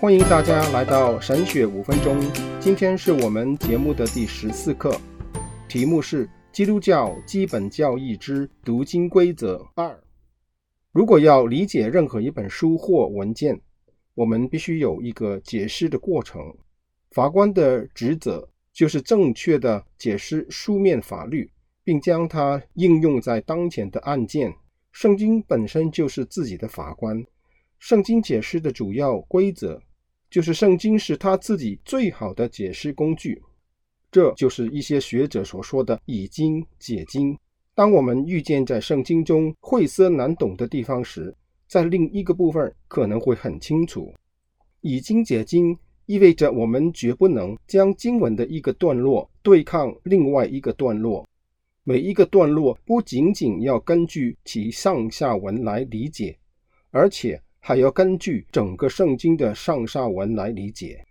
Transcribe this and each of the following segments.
欢迎大家来到神学五分钟。今天是我们节目的第十四课，题目是《基督教基本教义之读经规则二》。如果要理解任何一本书或文件，我们必须有一个解释的过程。法官的职责就是正确地解释书面法律，并将它应用在当前的案件。圣经本身就是自己的法官。圣经解释的主要规则。就是圣经是他自己最好的解释工具，这就是一些学者所说的以经解经。当我们遇见在圣经中晦涩难懂的地方时，在另一个部分可能会很清楚。以经解经意味着我们绝不能将经文的一个段落对抗另外一个段落，每一个段落不仅仅要根据其上下文来理解，而且。还要根据整个圣经的上下文来理解。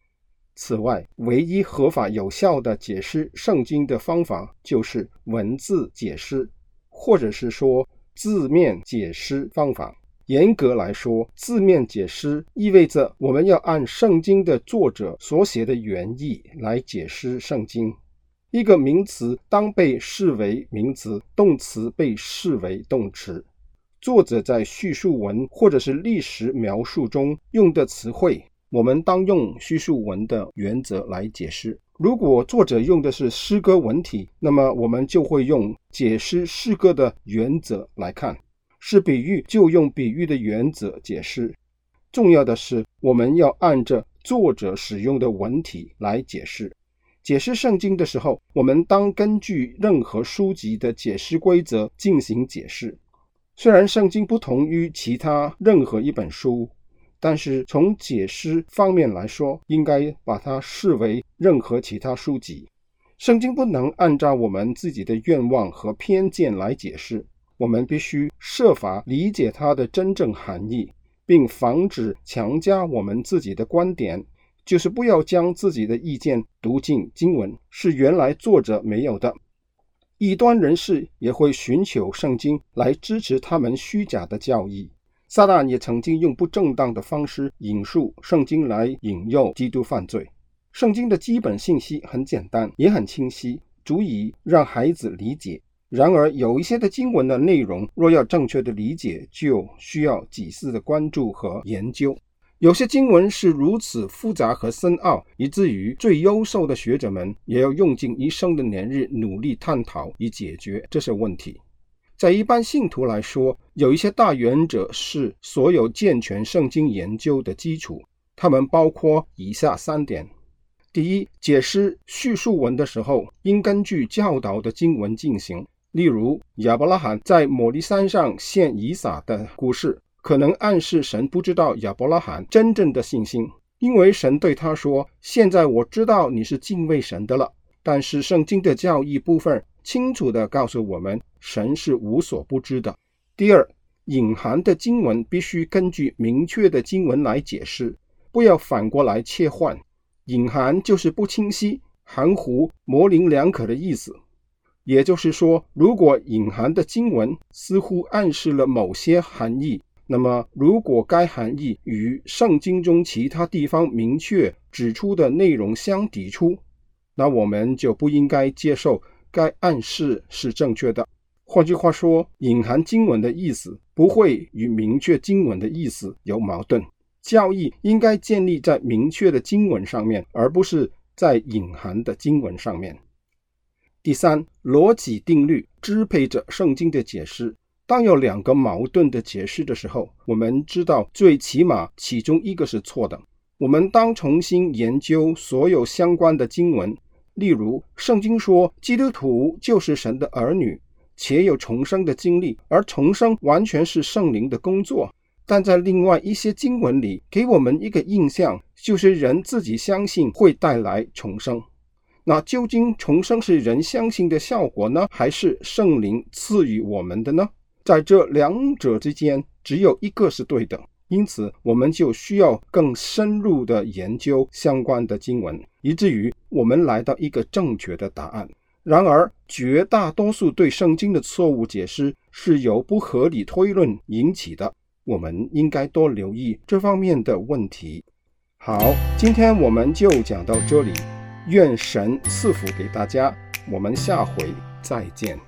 此外，唯一合法有效的解释圣经的方法就是文字解释，或者是说字面解释方法。严格来说，字面解释意味着我们要按圣经的作者所写的原意来解释圣经。一个名词当被视为名词，动词被视为动词。作者在叙述文或者是历史描述中用的词汇，我们当用叙述文的原则来解释。如果作者用的是诗歌文体，那么我们就会用解释诗歌的原则来看；是比喻，就用比喻的原则解释。重要的是，我们要按着作者使用的文体来解释。解释圣经的时候，我们当根据任何书籍的解释规则进行解释。虽然圣经不同于其他任何一本书，但是从解释方面来说，应该把它视为任何其他书籍。圣经不能按照我们自己的愿望和偏见来解释，我们必须设法理解它的真正含义，并防止强加我们自己的观点，就是不要将自己的意见读进经文，是原来作者没有的。异端人士也会寻求圣经来支持他们虚假的教义。撒旦也曾经用不正当的方式引述圣经来引诱基督犯罪。圣经的基本信息很简单，也很清晰，足以让孩子理解。然而，有一些的经文的内容，若要正确的理解，就需要几次的关注和研究。有些经文是如此复杂和深奥，以至于最优秀的学者们也要用尽一生的年日努力探讨以解决这些问题。在一般信徒来说，有一些大原则是所有健全圣经研究的基础，它们包括以下三点：第一，解释叙述文的时候，应根据教导的经文进行，例如亚伯拉罕在摩利山上献以撒的故事。可能暗示神不知道亚伯拉罕真正的信心，因为神对他说：“现在我知道你是敬畏神的了。”但是圣经的教义部分清楚地告诉我们，神是无所不知的。第二，隐含的经文必须根据明确的经文来解释，不要反过来切换。隐含就是不清晰、含糊、模棱两可的意思。也就是说，如果隐含的经文似乎暗示了某些含义，那么，如果该含义与圣经中其他地方明确指出的内容相抵触，那我们就不应该接受该暗示是正确的。换句话说，隐含经文的意思不会与明确经文的意思有矛盾。教义应该建立在明确的经文上面，而不是在隐含的经文上面。第三，逻辑定律支配着圣经的解释。当有两个矛盾的解释的时候，我们知道最起码其中一个是错的。我们当重新研究所有相关的经文，例如圣经说基督徒就是神的儿女，且有重生的经历，而重生完全是圣灵的工作。但在另外一些经文里，给我们一个印象，就是人自己相信会带来重生。那究竟重生是人相信的效果呢，还是圣灵赐予我们的呢？在这两者之间，只有一个是对的，因此我们就需要更深入的研究相关的经文，以至于我们来到一个正确的答案。然而，绝大多数对圣经的错误解释是由不合理推论引起的，我们应该多留意这方面的问题。好，今天我们就讲到这里，愿神赐福给大家，我们下回再见。